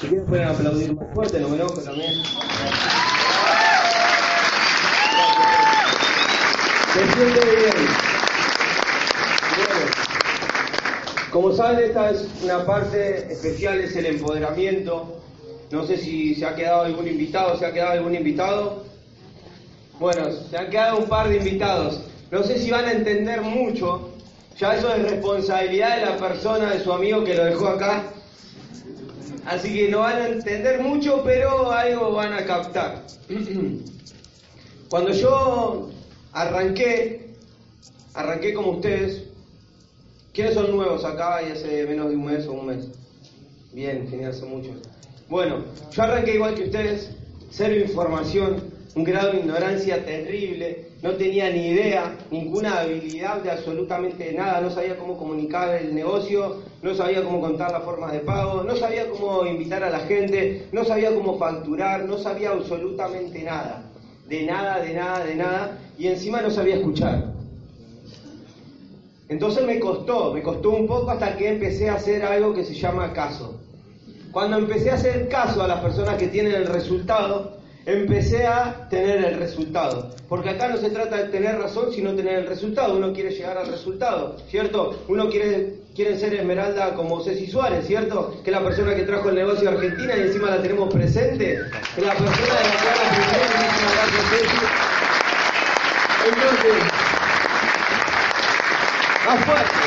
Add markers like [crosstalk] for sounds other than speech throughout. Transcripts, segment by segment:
Si quieren pueden aplaudir más fuerte, me enojo también. Se siente bien. Bueno, como saben, esta es una parte especial, es el empoderamiento. No sé si se ha quedado algún invitado, se ha quedado algún invitado. Bueno, se han quedado un par de invitados. No sé si van a entender mucho. Ya eso es responsabilidad de la persona, de su amigo que lo dejó acá. Así que no van a entender mucho, pero algo van a captar. [clears throat] Cuando yo arranqué, arranqué como ustedes. ¿Quiénes son nuevos acá y hace menos de un mes o un mes? Bien, genial, son muchos. Bueno, yo arranqué igual que ustedes, cero información, un grado de ignorancia terrible, no tenía ni idea, ninguna habilidad de absolutamente nada, no sabía cómo comunicar el negocio, no sabía cómo contar las formas de pago, no sabía cómo invitar a la gente, no sabía cómo facturar, no sabía absolutamente nada, de nada, de nada, de nada, y encima no sabía escuchar. Entonces me costó, me costó un poco hasta que empecé a hacer algo que se llama caso. Cuando empecé a hacer caso a las personas que tienen el resultado, empecé a tener el resultado. Porque acá no se trata de tener razón, sino tener el resultado. Uno quiere llegar al resultado, ¿cierto? Uno quiere, quiere ser Esmeralda como Ceci Suárez, ¿cierto? Que es la persona que trajo el negocio a Argentina y encima la tenemos presente. Que la persona de la cual la Ceci. Entonces, más fuerte.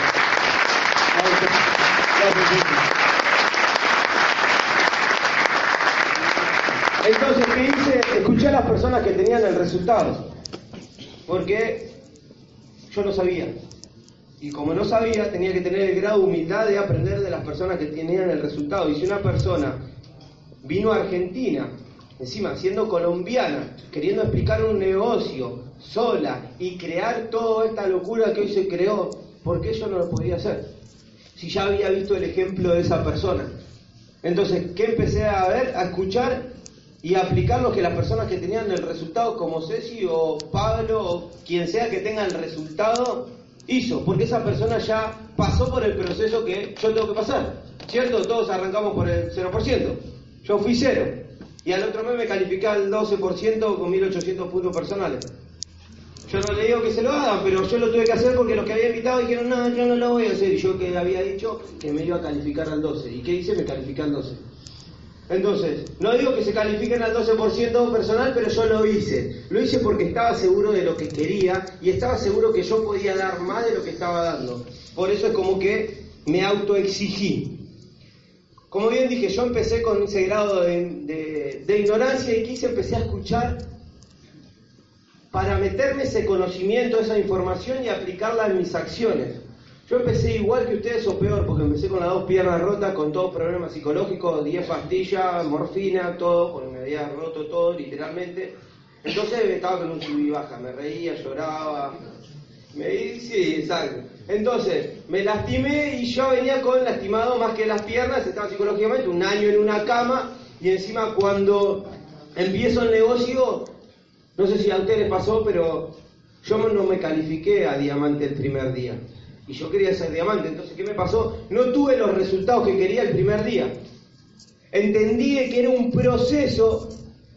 Entonces, Escuché a las personas que tenían el resultado. Porque yo no sabía. Y como no sabía, tenía que tener el grado de humildad de aprender de las personas que tenían el resultado. Y si una persona vino a Argentina, encima siendo colombiana, queriendo explicar un negocio sola y crear toda esta locura que hoy se creó, ¿por qué yo no lo podía hacer? Si ya había visto el ejemplo de esa persona. Entonces, ¿qué empecé a ver? A escuchar y aplicar lo que las personas que tenían el resultado, como Ceci o Pablo o quien sea que tenga el resultado, hizo, porque esa persona ya pasó por el proceso que yo tengo que pasar. ¿Cierto? Todos arrancamos por el 0%. Yo fui cero. Y al otro mes me calificé al 12% con 1800 puntos personales. Yo no le digo que se lo hagan, pero yo lo tuve que hacer porque los que había invitado dijeron, no, yo no lo voy a hacer. Y yo que había dicho que me iba a calificar al 12. ¿Y qué hice? Me calificé al 12. Entonces, no digo que se califiquen al 12% personal, pero yo lo hice. Lo hice porque estaba seguro de lo que quería y estaba seguro que yo podía dar más de lo que estaba dando. Por eso es como que me autoexigí. Como bien dije, yo empecé con ese grado de, ignorancia y quise empecé a escuchar para meterme ese conocimiento, esa información y aplicarla en mis acciones. Yo empecé igual que ustedes o peor, porque empecé con las dos piernas rotas, con todos problemas psicológicos, 10 pastillas, morfina, todo, porque me había roto todo literalmente. Entonces estaba con un sub baja, me reía, lloraba. Me sí, exacto. Entonces, me lastimé y yo venía con lastimado más que las piernas, estaba psicológicamente un año en una cama y encima cuando empiezo el negocio, no sé si a ustedes les pasó, pero yo no me califiqué a diamante el primer día y yo quería ser diamante. Entonces, ¿qué me pasó? No tuve los resultados que quería el primer día. Entendí que era un proceso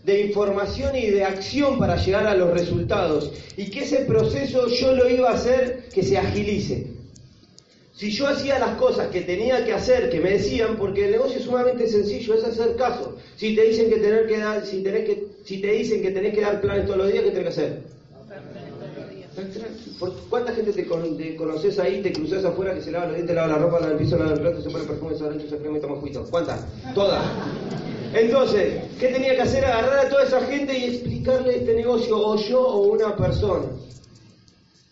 de información y de acción para llegar a los resultados y que ese proceso yo lo iba a hacer que se agilice. Si yo hacía las cosas que tenía que hacer, que me decían, porque el negocio es sumamente sencillo, es hacer caso. Si te dicen que tener que dar, si tenés que, si te dicen que tenés que dar planes todos los días, ¿qué tenés que hacer? ¿Cuánta gente te, conoces ahí, te cruzas afuera que se lava los dientes, lava la ropa, lava el piso, lava el plato, se pone perfume, se arrancha, se crema y toma juito? ¿Cuántas? Todas. Entonces, ¿qué tenía que hacer? Agarrar a toda esa gente y explicarle este negocio, o yo o una persona.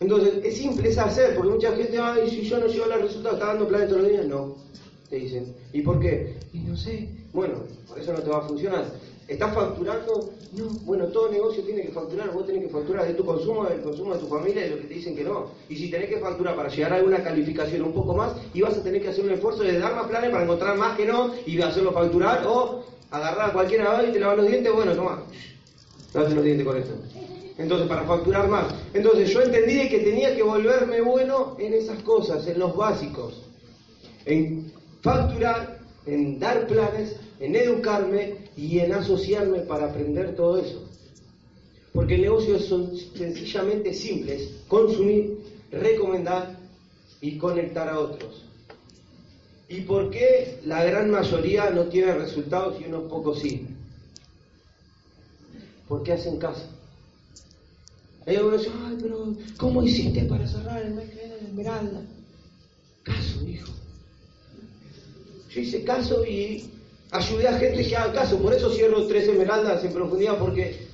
Entonces, es simple, es hacer, porque mucha gente, ay, si yo no llego a los resultados, ¿está dando planes todos los días? No, te dicen. ¿Y por qué? Y no sé. Bueno, por eso no te va a funcionar. ¿Estás facturando? No. Bueno, todo negocio tiene que facturar. Vos tenés que facturar de tu consumo, del consumo de tu familia de lo que te dicen que no. Y si tenés que facturar para llegar a alguna calificación un poco más, y vas a tener que hacer un esfuerzo de dar más planes para encontrar más que no y hacerlo facturar o agarrar a cualquiera y te lavar los dientes. Bueno, toma, lavate los dientes con esto. Entonces, para facturar más. Entonces, yo entendí que tenía que volverme bueno en esas cosas, en los básicos. En facturar en dar planes, en educarme y en asociarme para aprender todo eso. Porque el negocio son sencillamente simples, consumir, recomendar y conectar a otros. ¿Y por qué la gran mayoría no tiene resultados y unos pocos sí? Porque hacen caso. Hay algunos dicen, ay, pero ¿cómo hiciste para cerrar el mes que viene de Esmeralda? Caso, hijo. Yo hice caso y ayudé a gente que haga caso. Por eso cierro tres Esmeraldas en profundidad, porque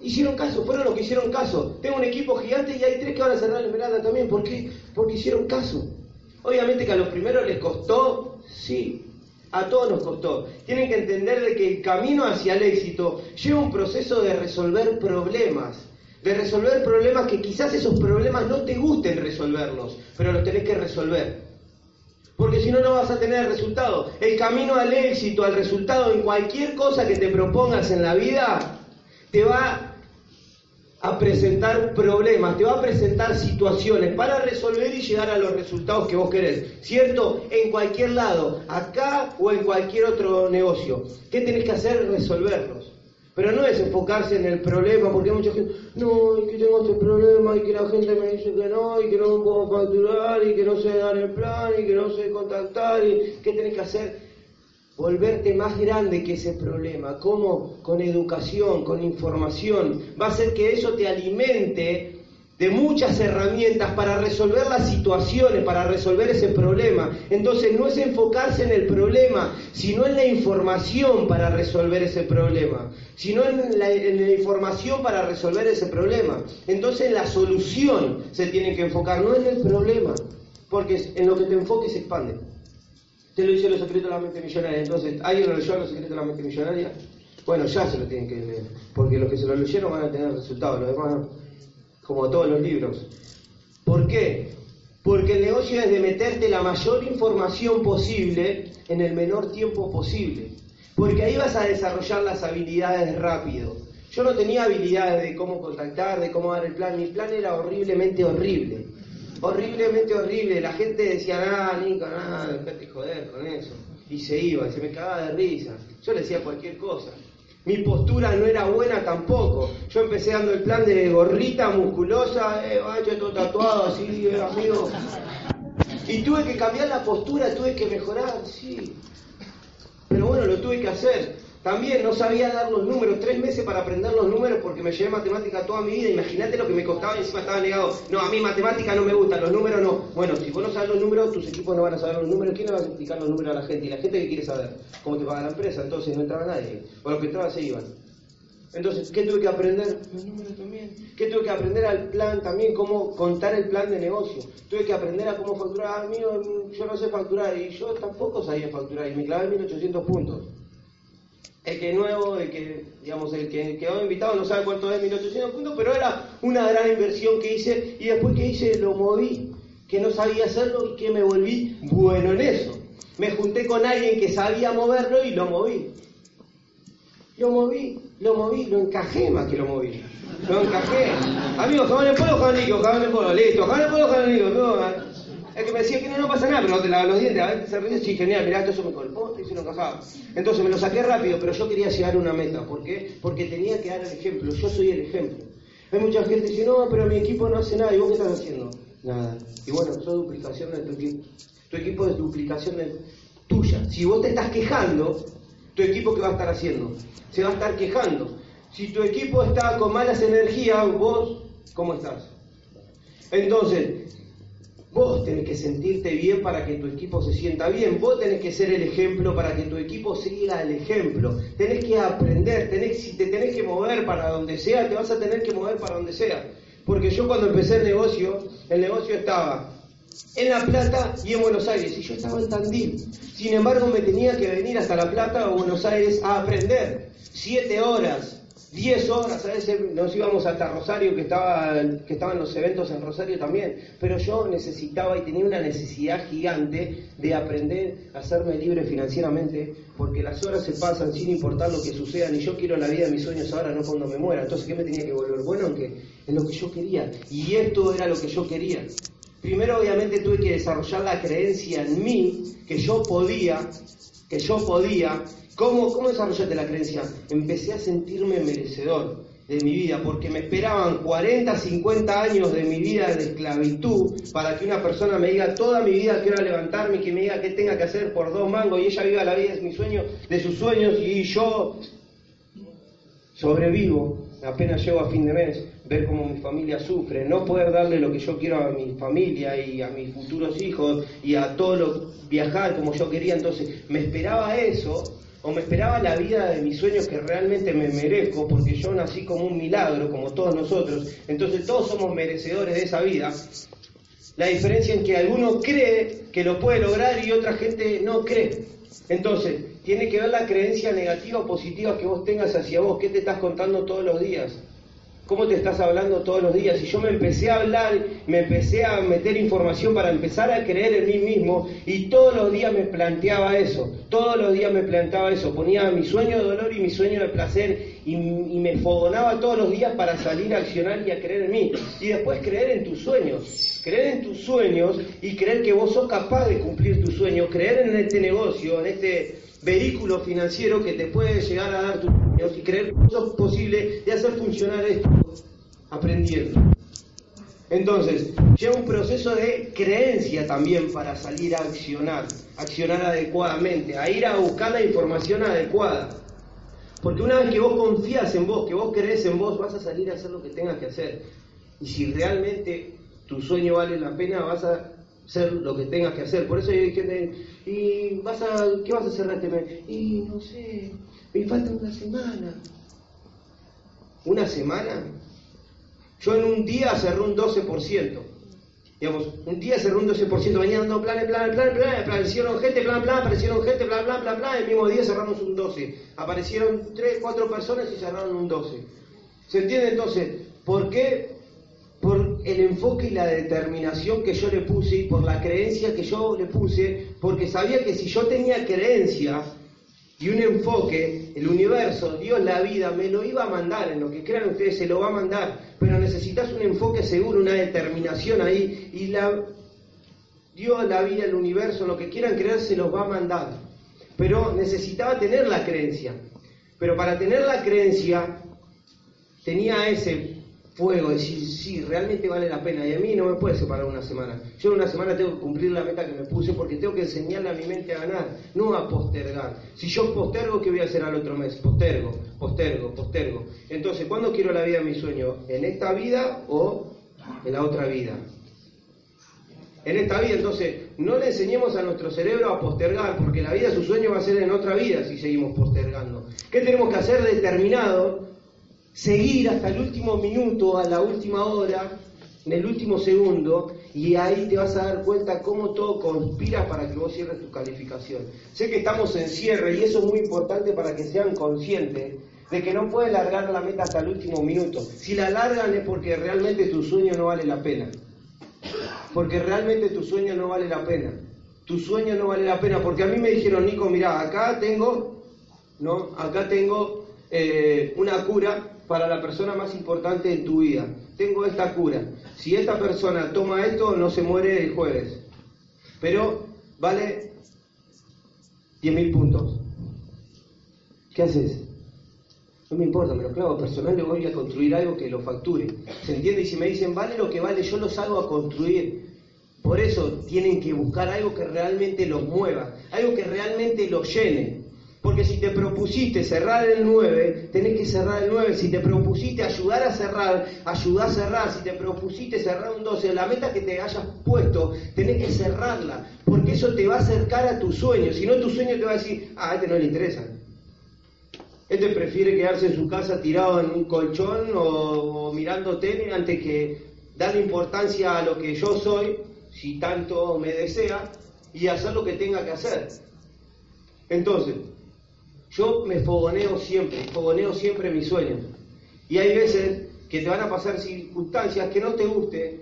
hicieron caso, fueron los que hicieron caso. Tengo un equipo gigante y hay tres que van a cerrar la Esmeralda también. ¿Por qué? Porque hicieron caso. Obviamente que a los primeros les costó, sí, a todos nos costó. Tienen que entender de que el camino hacia el éxito lleva un proceso de resolver problemas, de resolver problemas que quizás esos problemas no te gusten resolverlos, pero los tenés que resolver. Porque si no, no vas a tener resultado. El camino al éxito, al resultado en cualquier cosa que te propongas en la vida, te va a presentar problemas, te va a presentar situaciones para resolver y llegar a los resultados que vos querés. ¿Cierto? En cualquier lado, acá o en cualquier otro negocio. ¿Qué tenés que hacer? Resolverlos. Pero no es enfocarse en el problema, porque hay mucha gente, no, y que tengo este problema, y que la gente me dice que no, y que no puedo facturar, y que no sé dar el plan, y que no sé contactar, y qué tenés que hacer volverte más grande que ese problema. ¿Cómo? Con educación, con información. Va a ser que eso te alimente de muchas herramientas para resolver las situaciones, para resolver ese problema. Entonces no es enfocarse en el problema, sino en la información para resolver ese problema, sino en la, en la información para resolver ese problema. Entonces la solución se tiene que enfocar, no en el problema, porque en lo que te enfoques se expande. Te lo dice los secretos de la mente millonaria. Entonces, ¿alguien lo leyó los secretos de la mente millonaria? Bueno, ya se lo tienen que leer, porque los que se lo leyeron van a tener resultados, los demás, como todos los libros. ¿Por qué? Porque el negocio es de meterte la mayor información posible en el menor tiempo posible. Porque ahí vas a desarrollar las habilidades rápido. Yo no tenía habilidades de cómo contactar, de cómo dar el plan. Mi plan era horriblemente horrible horriblemente horrible. La gente decía, ah, Nico, nada, dejate joder con eso. Y se iba, se me cagaba de risa. Yo le decía cualquier cosa. Mi postura no era buena tampoco. Yo empecé dando el plan de gorrita musculosa, eh, vaya todo tatuado así, eh, amigo. Y tuve que cambiar la postura, tuve que mejorar, sí. Pero bueno, lo tuve que hacer. También no sabía dar los números, tres meses para aprender los números porque me llevé matemática toda mi vida. Imagínate lo que me costaba y encima estaba negado. No, a mí matemática no me gusta, los números no. Bueno, si vos no sabes los números, tus equipos no van a saber los números. ¿Quién le va a explicar los números a la gente? Y la gente que quiere saber cómo te paga la empresa, entonces no entraba nadie. O los que entraban se iban. Entonces, ¿qué tuve que aprender? Los números también. ¿Qué tuve que aprender al plan también? Cómo contar el plan de negocio. Tuve que aprender a cómo facturar. Ah, mío, yo no sé facturar y yo tampoco sabía facturar y me clavé 1800 puntos el que nuevo, el que, digamos, el que quedó invitado no sabe cuánto es 1800 puntos, pero era una gran inversión que hice y después que hice lo moví, que no sabía hacerlo y que me volví bueno en eso. Me junté con alguien que sabía moverlo y lo moví. Lo moví, lo moví, lo encajé más que lo moví. Lo encajé. Amigos, jamón en polvo, jamón líquido, en polvo, listo, jamón en polvo. No, el que me decía que no, no pasa nada, pero no te lavas los dientes, a veces se ríe, sí, genial, mirá, esto eso me colpó, Entonces me lo saqué rápido, pero yo quería llegar a una meta. ¿Por qué? Porque tenía que dar el ejemplo, yo soy el ejemplo. Hay mucha gente que dice, no, pero mi equipo no hace nada, ¿y vos qué estás haciendo? Nada. Y bueno, eso es duplicación de tu equipo. Tu equipo es duplicación de tuya. Si vos te estás quejando, tu equipo ¿qué va a estar haciendo? Se va a estar quejando. Si tu equipo está con malas energías, vos, ¿cómo estás? Entonces, Vos tenés que sentirte bien para que tu equipo se sienta bien. Vos tenés que ser el ejemplo para que tu equipo siga el ejemplo. Tenés que aprender, tenés, si te tenés que mover para donde sea, te vas a tener que mover para donde sea. Porque yo cuando empecé el negocio, el negocio estaba en La Plata y en Buenos Aires, y yo estaba en Tandil. Sin embargo, me tenía que venir hasta La Plata o Buenos Aires a aprender. Siete horas, 10 horas, a veces nos íbamos hasta Rosario, que, estaba, que estaban los eventos en Rosario también, pero yo necesitaba y tenía una necesidad gigante de aprender a hacerme libre financieramente, porque las horas se pasan sin importar lo que suceda, y yo quiero la vida de mis sueños ahora, no cuando me muera. Entonces, ¿qué me tenía que volver? Bueno, que es lo que yo quería, y esto era lo que yo quería. Primero obviamente tuve que desarrollar la creencia en mí, que yo podía, que yo podía. ¿Cómo, cómo desarrollaste la creencia? Empecé a sentirme merecedor de mi vida, porque me esperaban 40, 50 años de mi vida de esclavitud para que una persona me diga toda mi vida quiero levantarme y que me diga qué tenga que hacer por dos mangos y ella viva la vida de mi sueño, de sus sueños y yo sobrevivo, apenas llego a fin de mes, ver cómo mi familia sufre, no poder darle lo que yo quiero a mi familia y a mis futuros hijos y a todo lo viajar como yo quería, entonces me esperaba eso o me esperaba la vida de mis sueños que realmente me merezco, porque yo nací como un milagro, como todos nosotros, entonces todos somos merecedores de esa vida. La diferencia en que alguno cree que lo puede lograr y otra gente no cree. Entonces, tiene que ver la creencia negativa o positiva que vos tengas hacia vos, qué te estás contando todos los días. ¿Cómo te estás hablando todos los días? Y yo me empecé a hablar, me empecé a meter información para empezar a creer en mí mismo y todos los días me planteaba eso, todos los días me planteaba eso, ponía mi sueño de dolor y mi sueño de placer y, y me fogonaba todos los días para salir a accionar y a creer en mí. Y después creer en tus sueños, creer en tus sueños y creer que vos sos capaz de cumplir tus sueños, creer en este negocio, en este vehículo financiero que te puede llegar a dar tus sueños y creer que es posible de hacer funcionar esto aprendiendo. Entonces, lleva un proceso de creencia también para salir a accionar, accionar adecuadamente, a ir a buscar la información adecuada. Porque una vez que vos confías en vos, que vos crees en vos, vas a salir a hacer lo que tengas que hacer. Y si realmente tu sueño vale la pena, vas a hacer lo que tengas que hacer. Por eso hay gente, ¿y vas a, qué vas a hacer este mes? Y no sé, me falta una semana. ¿Una semana? Yo en un día cerré un 12%. Digamos, un día cerré un 12%, venían dando planes, planes, planes, planes, aparecieron gente, plan, plan, aparecieron gente, plan, plan, plan, plan, el mismo día cerramos un 12. Aparecieron 3, 4 personas y cerraron un 12. ¿Se entiende entonces? ¿Por qué? El enfoque y la determinación que yo le puse y por la creencia que yo le puse, porque sabía que si yo tenía creencia, y un enfoque, el universo, Dios, la vida, me lo iba a mandar, en lo que crean ustedes se lo va a mandar, pero necesitas un enfoque seguro, una determinación ahí, y la, Dios, la vida, el universo, lo que quieran creer se los va a mandar. Pero necesitaba tener la creencia. Pero para tener la creencia tenía ese fuego, decir, sí, realmente vale la pena. Y a mí no me puede separar una semana. Yo en una semana tengo que cumplir la meta que me puse porque tengo que enseñarle a mi mente a ganar, no a postergar. Si yo postergo, ¿qué voy a hacer al otro mes? Postergo, postergo, postergo. Entonces, ¿cuándo quiero la vida de mi sueño? ¿En esta vida o en la otra vida? En esta vida, entonces, no le enseñemos a nuestro cerebro a postergar, porque la vida, su sueño va a ser en otra vida si seguimos postergando. ¿Qué tenemos que hacer determinado? Seguir hasta el último minuto, a la última hora, en el último segundo, y ahí te vas a dar cuenta cómo todo conspira para que vos cierres tu calificación. Sé que estamos en cierre y eso es muy importante para que sean conscientes de que no pueden largar la meta hasta el último minuto. Si la largan es porque realmente tu sueño no vale la pena. Porque realmente tu sueño no vale la pena. Tu sueño no vale la pena. Porque a mí me dijeron, Nico, mira, acá tengo, ¿no? Acá tengo eh, una cura para la persona más importante en tu vida. Tengo esta cura. Si esta persona toma esto, no se muere el jueves. Pero vale 10.000 puntos. ¿Qué haces? No me importa, me lo clavo personal, le voy a construir algo que lo facture. ¿Se entiende? Y si me dicen, vale lo que vale, yo los hago a construir. Por eso tienen que buscar algo que realmente los mueva, algo que realmente los llene. Porque si te propusiste cerrar el 9, tenés que cerrar el 9. Si te propusiste ayudar a cerrar, ayudar a cerrar. Si te propusiste cerrar un 12, la meta que te hayas puesto, tenés que cerrarla. Porque eso te va a acercar a tu sueño. Si no, tu sueño te va a decir, ah, a este no le interesa. Este prefiere quedarse en su casa tirado en un colchón o, mirando tele antes que darle importancia a lo que yo soy, si tanto me desea, y hacer lo que tenga que hacer. Entonces, yo me fogoneo siempre, fogoneo siempre mis sueños. Y hay veces que te van a pasar circunstancias que no te guste,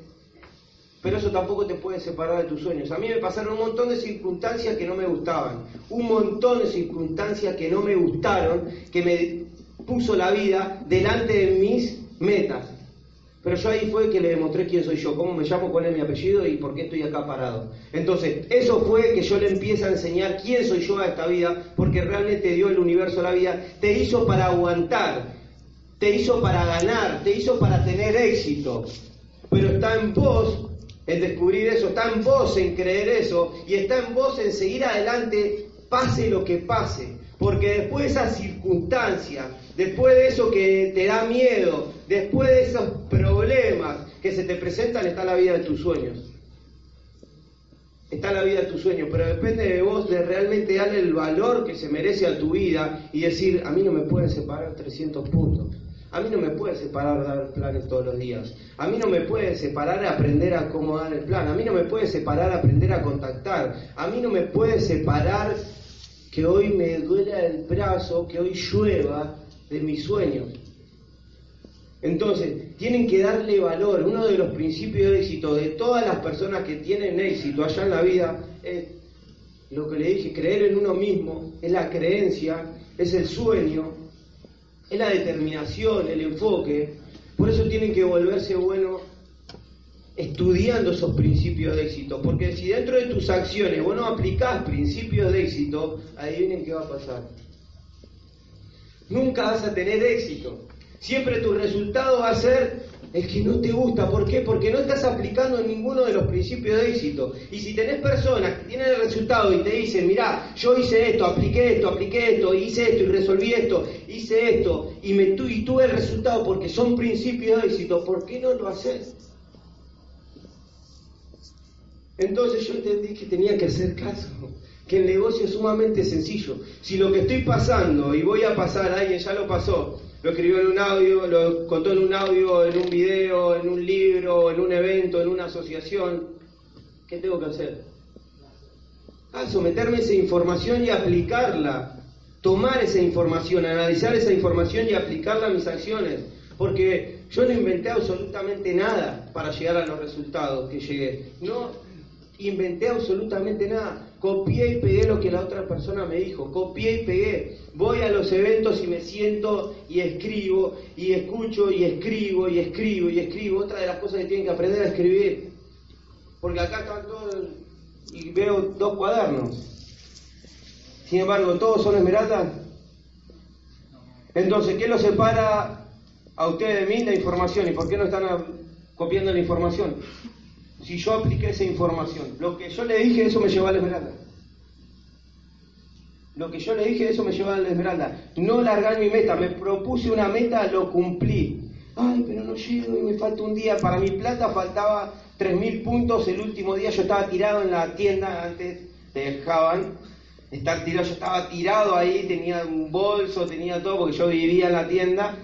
pero eso tampoco te puede separar de tus sueños. A mí me pasaron un montón de circunstancias que no me gustaban, un montón de circunstancias que no me gustaron, que me puso la vida delante de mis metas. Pero yo ahí fue que le demostré quién soy yo, cómo me llamo, cuál es mi apellido y por qué estoy acá parado. Entonces, eso fue que yo le empiezo a enseñar quién soy yo a esta vida, porque realmente dio el universo a la vida. Te hizo para aguantar, te hizo para ganar, te hizo para tener éxito. Pero está en vos en descubrir eso, está en vos en creer eso y está en vos en seguir adelante, pase lo que pase. Porque después de esas circunstancias, después de eso que te da miedo, después de esos problemas que se te presentan, está la vida de tus sueños. Está la vida de tus sueños, pero depende de vos de realmente darle el valor que se merece a tu vida y decir, a mí no me pueden separar 300 puntos. A mí no me puede separar dar planes todos los días. A mí no me puede separar aprender a cómo dar el plan. A mí no me puede separar aprender a contactar. A mí no me puede separar que hoy me duela el brazo, que hoy llueva de mis sueños. Entonces, tienen que darle valor. Uno de los principios de éxito de todas las personas que tienen éxito allá en la vida es lo que le dije, creer en uno mismo, es la creencia, es el sueño, es la determinación, el enfoque. Por eso tienen que volverse buenos estudiando esos principios de éxito. Porque si dentro de tus acciones vos no aplicás principios de éxito, adivinen qué va a pasar. Nunca vas a tener éxito. Siempre tu resultado va a ser el que no te gusta. ¿Por qué? Porque no estás aplicando ninguno de los principios de éxito. Y si tenés personas que tienen el resultado y te dicen, mirá, yo hice esto, apliqué esto, apliqué esto, hice esto y resolví esto, hice esto, y, me, y tuve el resultado porque son principios de éxito, ¿por qué no lo haces? Entonces yo entendí que tenía que hacer caso que el negocio es sumamente sencillo. Si lo que estoy pasando y voy a pasar, alguien ya lo pasó, lo escribió en un audio, lo contó en un audio, en un video, en un libro, en un evento, en una asociación. ¿Qué tengo que hacer? Ah, someterme a esa información y aplicarla. Tomar esa información, analizar esa información y aplicarla a mis acciones. Porque yo no inventé absolutamente nada para llegar a los resultados que llegué. No inventé absolutamente nada. Copié y pegué lo que la otra persona me dijo. Copié y pegué. Voy a los eventos y me siento y escribo y escucho y escribo y escribo y escribo. Otra de las cosas que tienen que aprender a escribir. Porque acá están todos y veo dos cuadernos. Sin embargo, todos son esmeraldas. Entonces, ¿qué los separa a ustedes de mí la información? ¿Y por qué no están copiando la información? Si yo apliqué esa información. Lo que yo le dije, eso me llevó a la esmeralda. Lo que yo le dije, eso me llevó a la esmeralda. No largar mi meta, me propuse una meta, lo cumplí. Ay, pero no llego y me falta un día. Para mi plata faltaba 3.000 puntos. El último día yo estaba tirado en la tienda, antes te dejaban estar tirado. Yo estaba tirado ahí, tenía un bolso, tenía todo, porque yo vivía en la tienda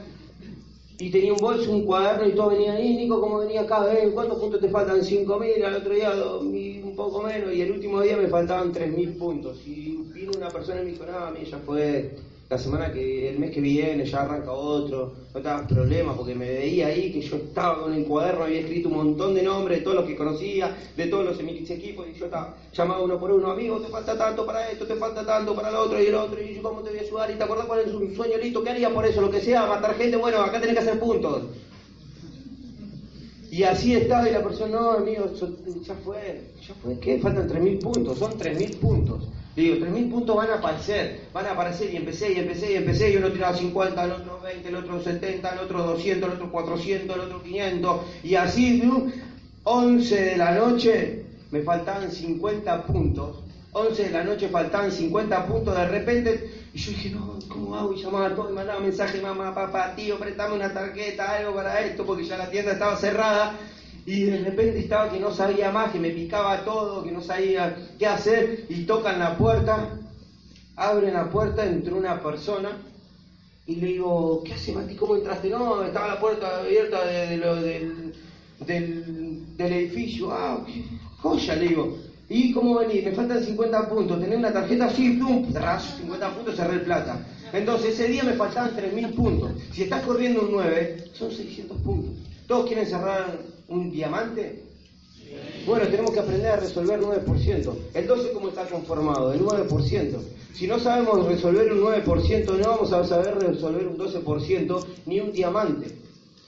y tenía un bolso, un cuaderno y todo venía ahí, Nico, ¿cómo venía acá? ¿Eh? ¿Cuántos puntos te faltan? 5.000, al otro día un poco menos, y el último día me faltaban 3.000 puntos. Y vino una persona y me dijo, no, a mí ya fue, la semana que, el mes que viene ya arranca otro, no estaba problema porque me veía ahí que yo estaba con el cuaderno, había escrito un montón de nombres de todos los que conocía, de todos los equipos, y yo estaba llamado uno por uno, amigo, te falta tanto para esto, te falta tanto para lo otro y el otro, y yo cómo te voy a ayudar, y te acordás cuál es un sueño listo, ¿qué haría por eso? Lo que sea, matar gente, bueno, acá tenés que hacer puntos. Y así estaba y la persona, no, amigo, ya fue, ya fue, ¿qué? Faltan 3.000 puntos, son 3.000 puntos. Digo, 3.000 puntos van a aparecer, van a aparecer y empecé y empecé y empecé y uno tiraba 50, el otro 20, el otro 70, el otro 200, el otro 400, el otro 500 y así, 11 de la noche me faltaban 50 puntos, 11 de la noche faltaban 50 puntos de repente y yo dije, no, ¿cómo hago? Y llamaba a todos mandaba mensaje, mamá, papá, tío, préstame una tarjeta, algo para esto, porque ya la tienda estaba cerrada y de repente estaba que no sabía más, que me picaba todo, que no sabía qué hacer, y tocan la puerta, abren la puerta, entró una persona, y le digo, ¿qué hace Mati? ¿Cómo entraste? No, estaba la puerta abierta de, del, del, edificio, ah, qué joya, le digo. ¿Y cómo venís? Me faltan 50 puntos. ¿Tenés una tarjeta? Sí, plum, 50 puntos, cerré el plata. Entonces ese día me faltaban 3.000 puntos. Si estás corriendo un 9, son 600 puntos. ¿Todos quieren cerrar un diamante? Bueno, tenemos que aprender a resolver 9%. El 12, ¿cómo está conformado? El 9%. Si no sabemos resolver un 9%, no vamos a saber resolver un 12% ni un diamante.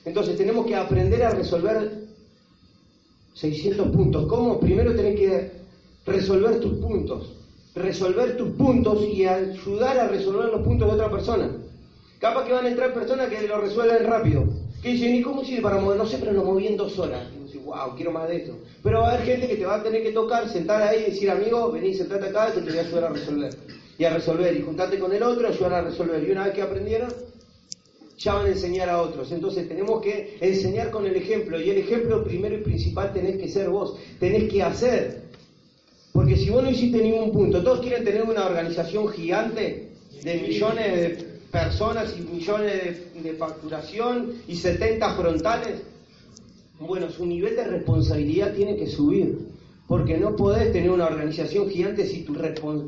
Entonces tenemos que aprender a resolver 600 puntos. ¿Cómo? Primero tenés que resolver tus puntos. Resolver tus puntos y ayudar a resolver los puntos de otra persona. Capaz que van a entrar personas que lo resuelven rápido. Que dicen, ¿y cómo sirve para mover? No sé, pero lo moví en dos horas. Y dicen, wow, quiero más de eso. Pero va a haber gente que te va a tener que tocar, sentar ahí y decir, amigo, vení, sentate acá que te voy a ayudar a resolver. Y a resolver. Y juntarte con el otro, ayudar a resolver. Y una vez que aprendieron, ya van a enseñar a otros. Entonces tenemos que enseñar con el ejemplo. Y el ejemplo primero y principal tenés que ser vos. Tenés que hacer. Porque si vos no hiciste ningún punto, todos quieren tener una organización gigante de millones de personas y millones de, facturación y 70 frontales. Bueno, su nivel de responsabilidad tiene que subir. Porque no podés tener una organización gigante si tu,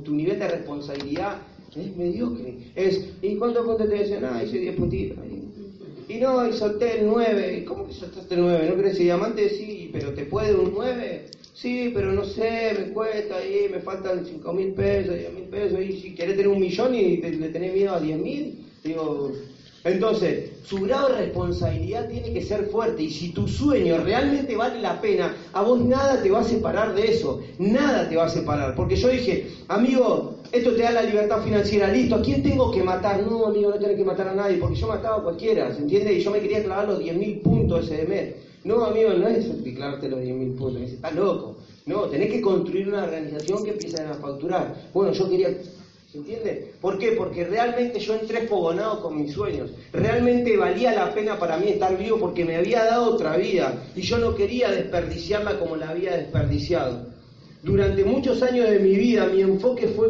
tu nivel de responsabilidad es mediocre. Es, ¿y cuántos puntos te dicen? Ah, hice 10 puntitos. Y no, y solté el 9. ¿Cómo que soltaste el 9? ¿No crees diamante? Sí, pero ¿te puede un 9? Sí, pero no sé, me cuesta ahí, me faltan 5 mil pesos, 10 mil pesos. Y si querés tener un millón y le tenés miedo a 10 mil, digo, entonces, su grado de responsabilidad tiene que ser fuerte y si tu sueño realmente vale la pena, a vos nada te va a separar de eso, nada te va a separar. Porque yo dije, amigo, esto te da la libertad financiera, listo, ¿a quién tengo que matar? No, amigo, no tenés que matar a nadie, porque yo mataba a cualquiera, ¿se entiende? Y yo me quería clavar los 10.000 puntos ese de mes. No, amigo, no es clavarte los 10.000 puntos, me estás loco. No, tenés que construir una organización que empiece a facturar. Bueno, yo quería ¿Se entiende? ¿Por qué? Porque realmente yo entré fogonado con mis sueños. Realmente valía la pena para mí estar vivo porque me había dado otra vida y yo no quería desperdiciarla como la había desperdiciado. Durante muchos años de mi vida mi enfoque fue,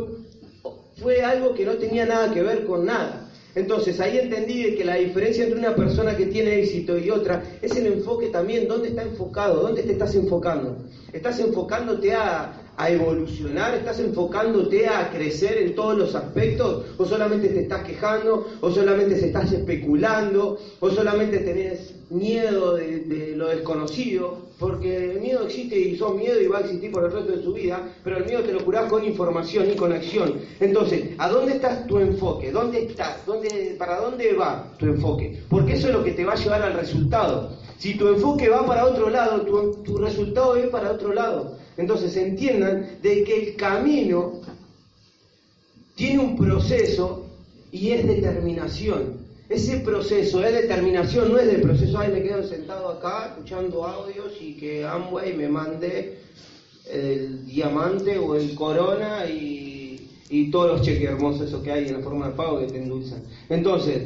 fue algo que no tenía nada que ver con nada. Entonces ahí entendí que la diferencia entre una persona que tiene éxito y otra es el enfoque también, dónde está enfocado, dónde te estás enfocando. ¿Estás enfocándote a, a evolucionar? ¿Estás enfocándote a crecer en todos los aspectos? ¿O solamente te estás quejando? ¿O solamente se estás especulando? ¿O solamente tenés miedo de, lo desconocido? Porque el miedo existe y son miedo y va a existir por el resto de su vida, pero el miedo te lo curás con información y con acción. Entonces, ¿a dónde está tu enfoque? ¿Dónde estás? ¿Dónde, ¿Para dónde va tu enfoque? Porque eso es lo que te va a llevar al resultado. Si tu enfoque va para otro lado, tu, tu resultado es para otro lado. Entonces entiendan de que el camino tiene un proceso y es determinación. Ese proceso es determinación, no es de proceso, ay, me quedo sentado acá escuchando audios y que Amway me mande el diamante o el corona y, y todos los cheques hermosos eso que hay en la forma de pago que te endulzan. Entonces,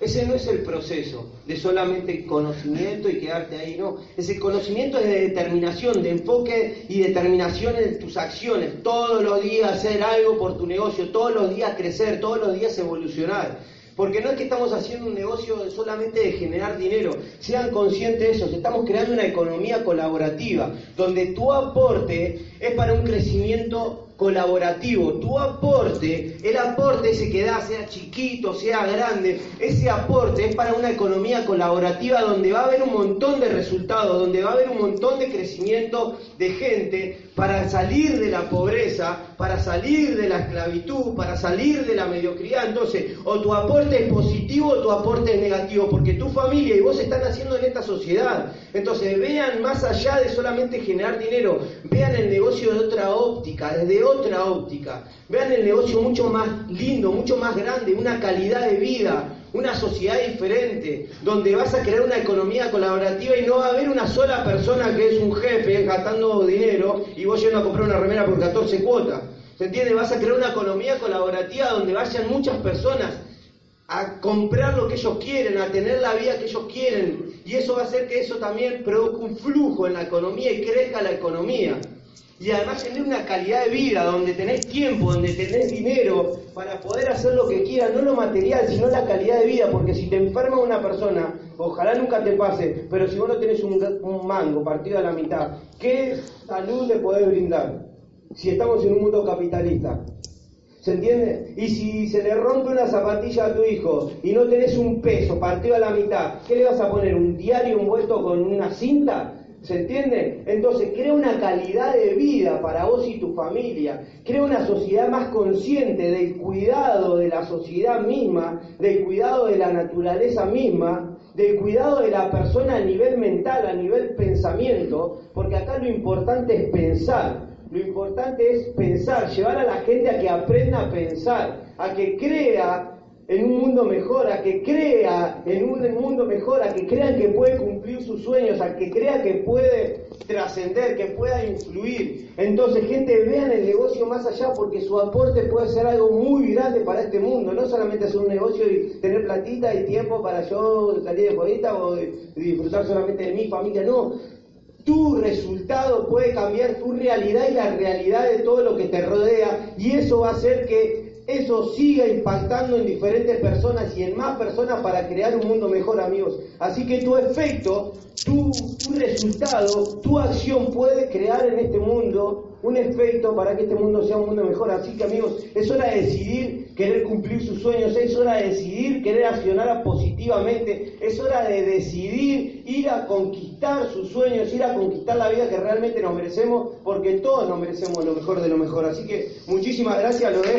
ese no es el proceso de solamente conocimiento y quedarte ahí, no. Ese conocimiento es de determinación, de enfoque y determinación en tus acciones. Todos los días hacer algo por tu negocio, todos los días crecer, todos los días evolucionar. Porque no es que estamos haciendo un negocio solamente de generar dinero, sean conscientes de eso, estamos creando una economía colaborativa, donde tu aporte es para un crecimiento colaborativo, tu aporte, el aporte ese que da, sea chiquito, sea grande, ese aporte es para una economía colaborativa donde va a haber un montón de resultados, donde va a haber un montón de crecimiento de gente para salir de la pobreza, para salir de la esclavitud, para salir de la mediocridad. Entonces, o tu aporte es positivo tu aporte es negativo, porque tu familia y vos están haciendo en esta sociedad. Entonces, vean más allá de solamente generar dinero, vean el negocio de otra óptica, desde otra óptica. Vean el negocio mucho más lindo, mucho más grande, una calidad de vida, una sociedad diferente, donde vas a crear una economía colaborativa y no va a haber una sola persona que es un jefe gastando dinero y vos yendo a comprar una remera por 14 cuotas. ¿Se entiende? Vas a crear una economía colaborativa donde vayan muchas personas a comprar lo que ellos quieren, a tener la vida que ellos quieren. Y eso va a hacer que eso también produzca un flujo en la economía y crezca la economía y además tener una calidad de vida donde tenés tiempo, donde tenés dinero para poder hacer lo que quieras, no lo material, sino la calidad de vida, porque si te enferma una persona, ojalá nunca te pase, pero si vos no tenés un, mango partido a la mitad, ¿qué salud le podés brindar? Si estamos en un mundo capitalista. ¿Se entiende? Y si se le rompe una zapatilla a tu hijo y no tenés un peso partido a la mitad, ¿qué le vas a poner? ¿Un diario envuelto con una cinta? ¿Se entiende? Entonces crea una calidad de vida para vos y tu familia, crea una sociedad más consciente del cuidado de la sociedad misma, del cuidado de la naturaleza misma, del cuidado de la persona a nivel mental, a nivel pensamiento, porque acá lo importante es pensar, lo importante es pensar, llevar a la gente a que aprenda a pensar, a que crea en un mundo mejor, a que crea en un mundo mejor, a que crean que puede cumplir sus sueños, a que crea que puede trascender, que pueda influir. Entonces, gente, vean el negocio más allá porque su aporte puede ser algo muy grande para este mundo, no solamente hacer un negocio y tener platita y tiempo para yo salir de jodita o disfrutar solamente de mi familia, no. Tu resultado puede cambiar tu realidad y la realidad de todo lo que te rodea y eso va a hacer que eso siga impactando en diferentes personas y en más personas para crear un mundo mejor, amigos. Así que tu efecto, tu, resultado, tu acción puede crear en este mundo un efecto para que este mundo sea un mundo mejor. Así que, amigos, es hora de decidir querer cumplir sus sueños, es hora de decidir querer accionar positivamente, es hora de decidir ir a conquistar sus sueños, ir a conquistar la vida que realmente nos merecemos, porque todos nos merecemos lo mejor de lo mejor. Así que muchísimas gracias, lo dejo.